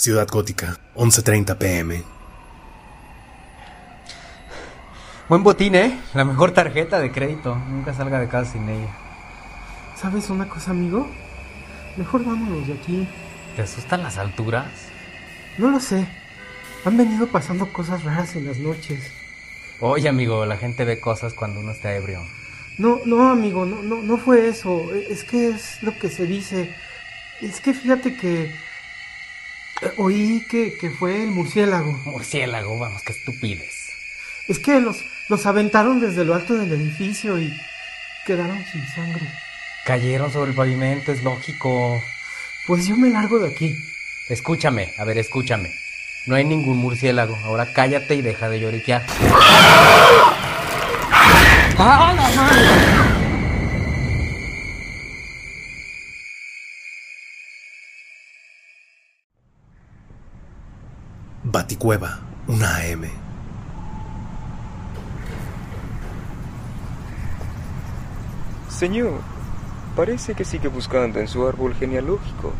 Ciudad Gótica, 11.30 pm. Buen botín, ¿eh? La mejor tarjeta de crédito. Nunca salga de casa sin ella. ¿Sabes una cosa, amigo? Mejor vámonos de aquí. ¿Te asustan las alturas? No lo sé. Han venido pasando cosas raras en las noches. Oye, amigo, la gente ve cosas cuando uno está ebrio. No, no, amigo, no, no, no fue eso. Es que es lo que se dice. Es que fíjate que oí que, que fue el murciélago. Murciélago, vamos, qué estupidez. Es que los, los aventaron desde lo alto del edificio y quedaron sin sangre. Cayeron sobre el pavimento, es lógico. Pues yo me largo de aquí. Escúchame, a ver, escúchame. No hay ningún murciélago. Ahora cállate y deja de lloriquear. ¡Ah, la madre! Baticueva, una AM. Señor, parece que sigue buscando en su árbol genealógico.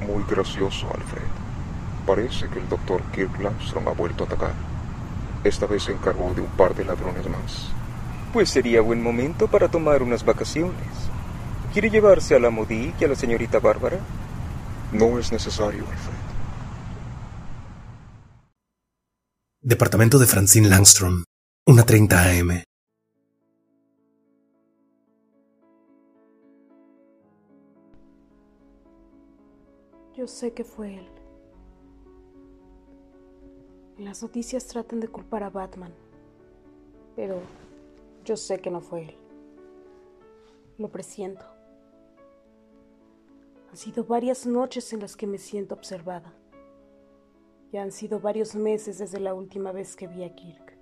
Muy gracioso, Alfred. Parece que el doctor Kirk Langstrom ha vuelto a atacar. Esta vez se encargó de un par de ladrones más. Pues sería buen momento para tomar unas vacaciones. ¿Quiere llevarse a la Modi y a la señorita Bárbara? No es necesario, Alfred. Departamento de Francine Langstrom, una 30 AM. Yo sé que fue él. Las noticias tratan de culpar a Batman, pero yo sé que no fue él. Lo presiento. Han sido varias noches en las que me siento observada. Ya han sido varios meses desde la última vez que vi a Kirk.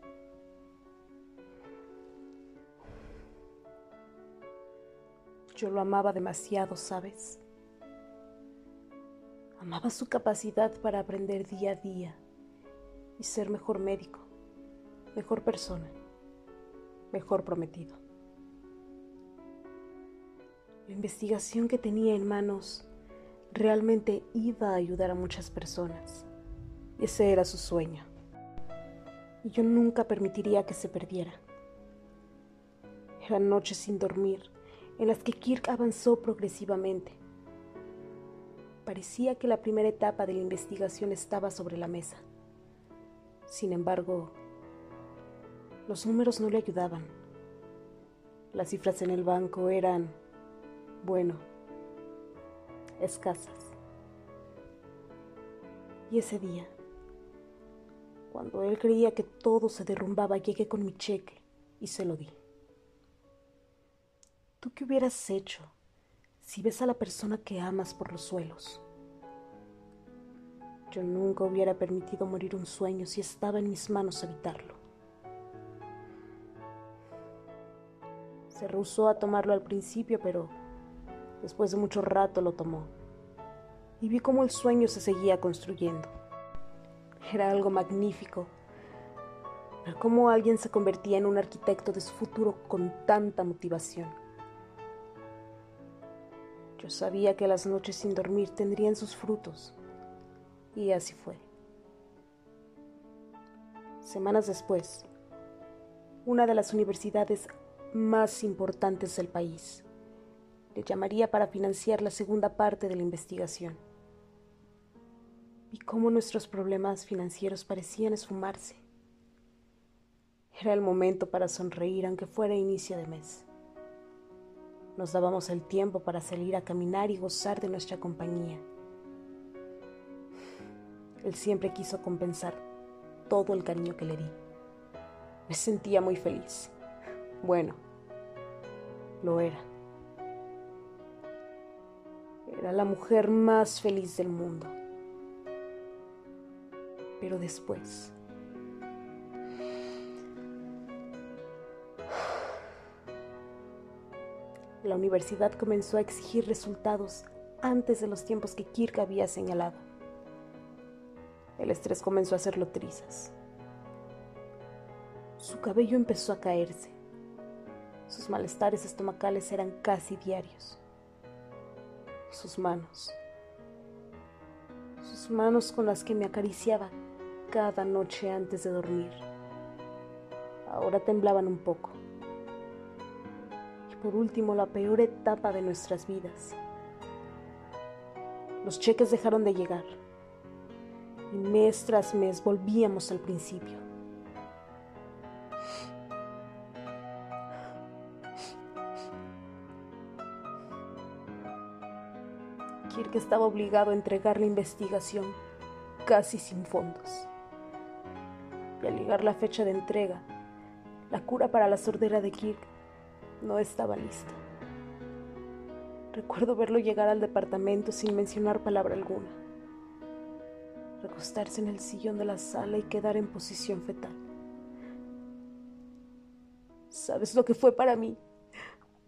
Yo lo amaba demasiado, ¿sabes? Amaba su capacidad para aprender día a día y ser mejor médico, mejor persona, mejor prometido. La investigación que tenía en manos realmente iba a ayudar a muchas personas. Ese era su sueño. Y yo nunca permitiría que se perdiera. Eran noches sin dormir en las que Kirk avanzó progresivamente. Parecía que la primera etapa de la investigación estaba sobre la mesa. Sin embargo, los números no le ayudaban. Las cifras en el banco eran, bueno, escasas. Y ese día, cuando él creía que todo se derrumbaba, llegué con mi cheque y se lo di. ¿Tú qué hubieras hecho si ves a la persona que amas por los suelos? Yo nunca hubiera permitido morir un sueño si estaba en mis manos evitarlo. Se rehusó a tomarlo al principio, pero después de mucho rato lo tomó. Y vi cómo el sueño se seguía construyendo. Era algo magnífico. Ver cómo alguien se convertía en un arquitecto de su futuro con tanta motivación. Yo sabía que las noches sin dormir tendrían sus frutos. Y así fue. Semanas después, una de las universidades más importantes del país le llamaría para financiar la segunda parte de la investigación. Vi cómo nuestros problemas financieros parecían esfumarse. Era el momento para sonreír aunque fuera inicio de mes. Nos dábamos el tiempo para salir a caminar y gozar de nuestra compañía. Él siempre quiso compensar todo el cariño que le di. Me sentía muy feliz. Bueno, lo era. Era la mujer más feliz del mundo. Pero después... La universidad comenzó a exigir resultados antes de los tiempos que Kirk había señalado. El estrés comenzó a hacerlo trizas. Su cabello empezó a caerse. Sus malestares estomacales eran casi diarios. Sus manos, sus manos con las que me acariciaba cada noche antes de dormir. Ahora temblaban un poco. Y por último, la peor etapa de nuestras vidas. Los cheques dejaron de llegar. Y mes tras mes volvíamos al principio. Kirk estaba obligado a entregar la investigación casi sin fondos. Al llegar la fecha de entrega, la cura para la sordera de Kirk no estaba lista. Recuerdo verlo llegar al departamento sin mencionar palabra alguna, recostarse en el sillón de la sala y quedar en posición fetal. ¿Sabes lo que fue para mí?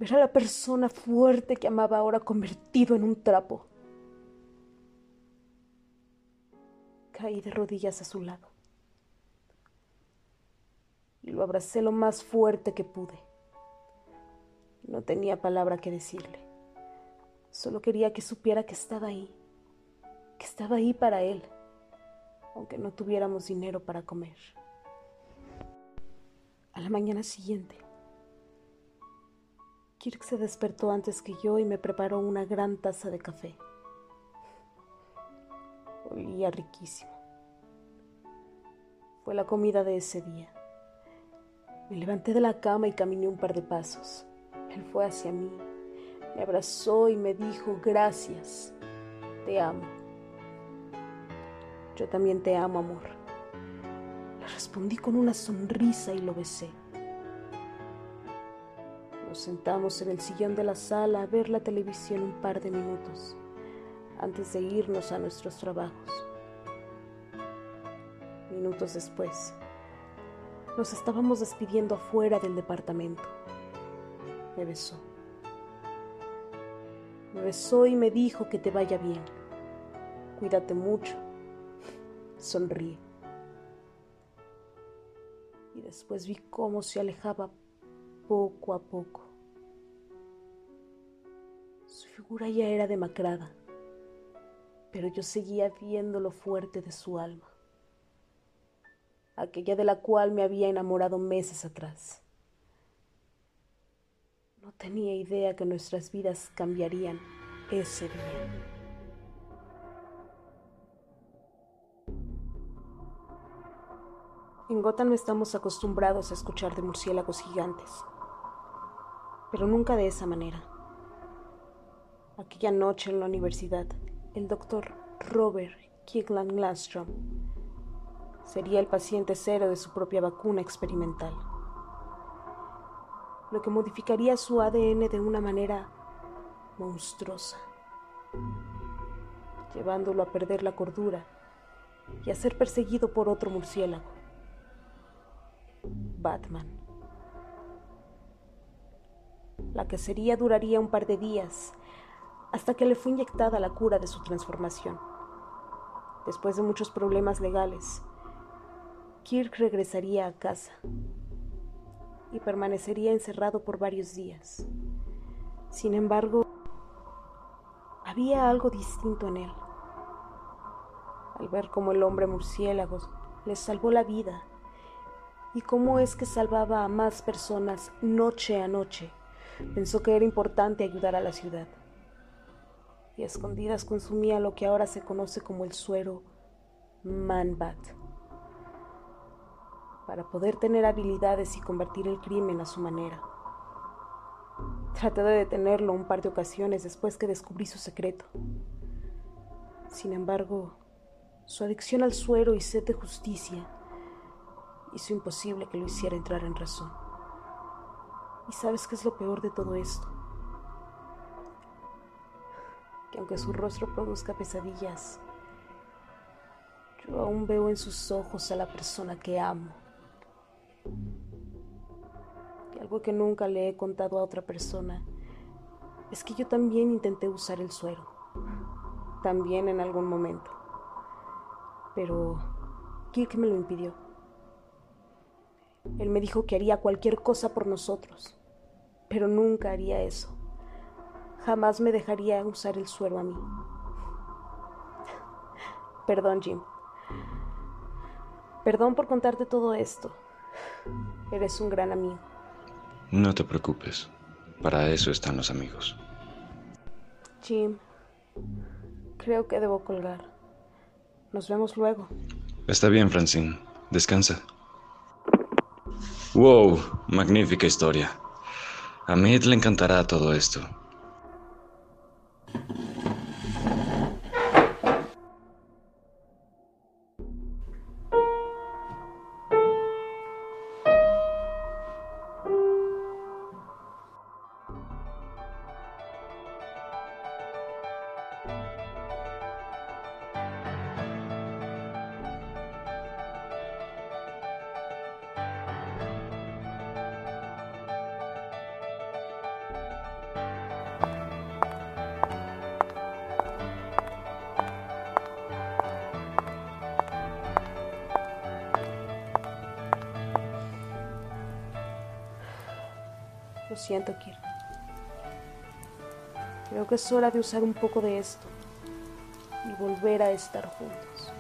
Ver a la persona fuerte que amaba ahora convertido en un trapo. Caí de rodillas a su lado y lo abracé lo más fuerte que pude. No tenía palabra que decirle. Solo quería que supiera que estaba ahí, que estaba ahí para él, aunque no tuviéramos dinero para comer. A la mañana siguiente, Kirk se despertó antes que yo y me preparó una gran taza de café. Olía riquísimo. Fue la comida de ese día. Me levanté de la cama y caminé un par de pasos. Él fue hacia mí, me abrazó y me dijo, gracias, te amo. Yo también te amo, amor. Le respondí con una sonrisa y lo besé. Nos sentamos en el sillón de la sala a ver la televisión un par de minutos antes de irnos a nuestros trabajos. Minutos después, nos estábamos despidiendo afuera del departamento. Me besó. Me besó y me dijo que te vaya bien. Cuídate mucho. Sonríe. Y después vi cómo se alejaba poco a poco. Su figura ya era demacrada pero yo seguía viendo lo fuerte de su alma, aquella de la cual me había enamorado meses atrás. No tenía idea que nuestras vidas cambiarían ese día. En Gotham estamos acostumbrados a escuchar de murciélagos gigantes, pero nunca de esa manera. Aquella noche en la universidad, el doctor Robert Kirkland Gladstone sería el paciente cero de su propia vacuna experimental, lo que modificaría su ADN de una manera monstruosa, llevándolo a perder la cordura y a ser perseguido por otro murciélago, Batman. La cacería duraría un par de días hasta que le fue inyectada la cura de su transformación. Después de muchos problemas legales, Kirk regresaría a casa y permanecería encerrado por varios días. Sin embargo, había algo distinto en él. Al ver cómo el hombre murciélago le salvó la vida y cómo es que salvaba a más personas noche a noche, pensó que era importante ayudar a la ciudad y a escondidas consumía lo que ahora se conoce como el suero Manbat, para poder tener habilidades y convertir el crimen a su manera. Traté de detenerlo un par de ocasiones después que descubrí su secreto. Sin embargo, su adicción al suero y sed de justicia hizo imposible que lo hiciera entrar en razón. ¿Y sabes qué es lo peor de todo esto? que aunque su rostro produzca pesadillas, yo aún veo en sus ojos a la persona que amo. Y algo que nunca le he contado a otra persona es que yo también intenté usar el suero, también en algún momento, pero Kirk me lo impidió. Él me dijo que haría cualquier cosa por nosotros, pero nunca haría eso jamás me dejaría usar el suero a mí. Perdón, Jim. Perdón por contarte todo esto. Eres un gran amigo. No te preocupes. Para eso están los amigos. Jim, creo que debo colgar. Nos vemos luego. Está bien, Francine. Descansa. Wow, magnífica historia. A Mid le encantará todo esto. Lo siento, Kir. Creo que es hora de usar un poco de esto y volver a estar juntos.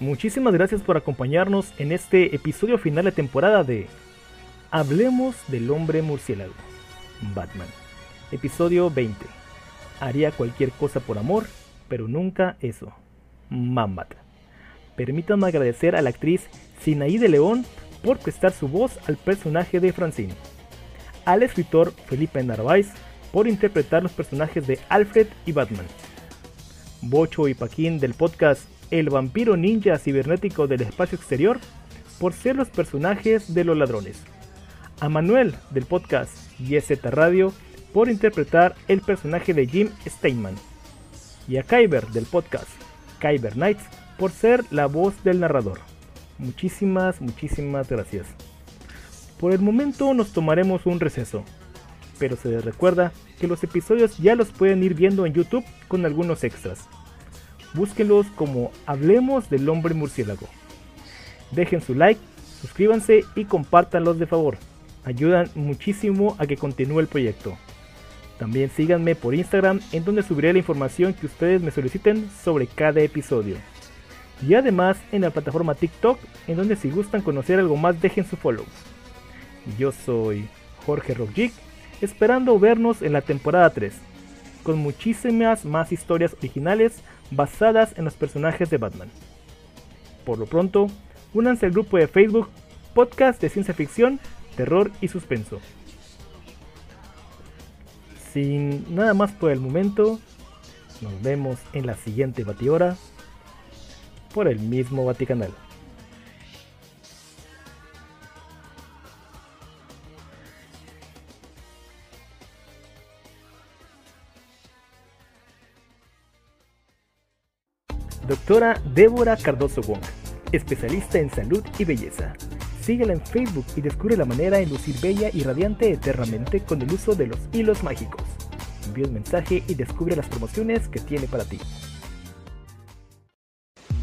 Muchísimas gracias por acompañarnos en este episodio final de temporada de Hablemos del hombre murciélago, Batman. Episodio 20. Haría cualquier cosa por amor, pero nunca eso. Mambat. Permítanme agradecer a la actriz Sinaí de León por prestar su voz al personaje de Francine. Al escritor Felipe Narváez por interpretar los personajes de Alfred y Batman. Bocho y Paquín del podcast el vampiro ninja cibernético del espacio exterior por ser los personajes de los ladrones. A Manuel del podcast YZ Radio por interpretar el personaje de Jim Steinman. Y a Kyber del podcast Kyber Nights por ser la voz del narrador. Muchísimas, muchísimas gracias. Por el momento nos tomaremos un receso, pero se les recuerda que los episodios ya los pueden ir viendo en YouTube con algunos extras búsquenlos como Hablemos del Hombre Murciélago. Dejen su like, suscríbanse y compártanlos de favor. Ayudan muchísimo a que continúe el proyecto. También síganme por Instagram en donde subiré la información que ustedes me soliciten sobre cada episodio. Y además en la plataforma TikTok en donde si gustan conocer algo más dejen su follow. Yo soy Jorge Rockjig, esperando vernos en la temporada 3, con muchísimas más historias originales basadas en los personajes de Batman. Por lo pronto, únanse al grupo de Facebook Podcast de Ciencia Ficción, Terror y Suspenso. Sin nada más por el momento, nos vemos en la siguiente Batihora por el mismo Vaticanal. Doctora Débora Cardoso Wong, especialista en salud y belleza. Síguela en Facebook y descubre la manera de lucir bella y radiante eternamente con el uso de los hilos mágicos. Envía un mensaje y descubre las promociones que tiene para ti.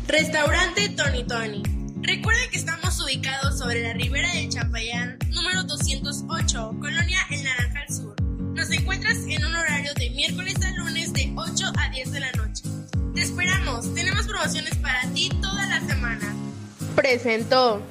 Restaurante Tony Tony. Recuerda que estamos ubicados sobre la ribera de Chapayán, número 208, Colonia El Naranjal Sur. Nos encuentras en un horario de miércoles a lunes de 8 a 10 de la noche. Te esperamos, tenemos promociones para ti toda la semana. Presentó.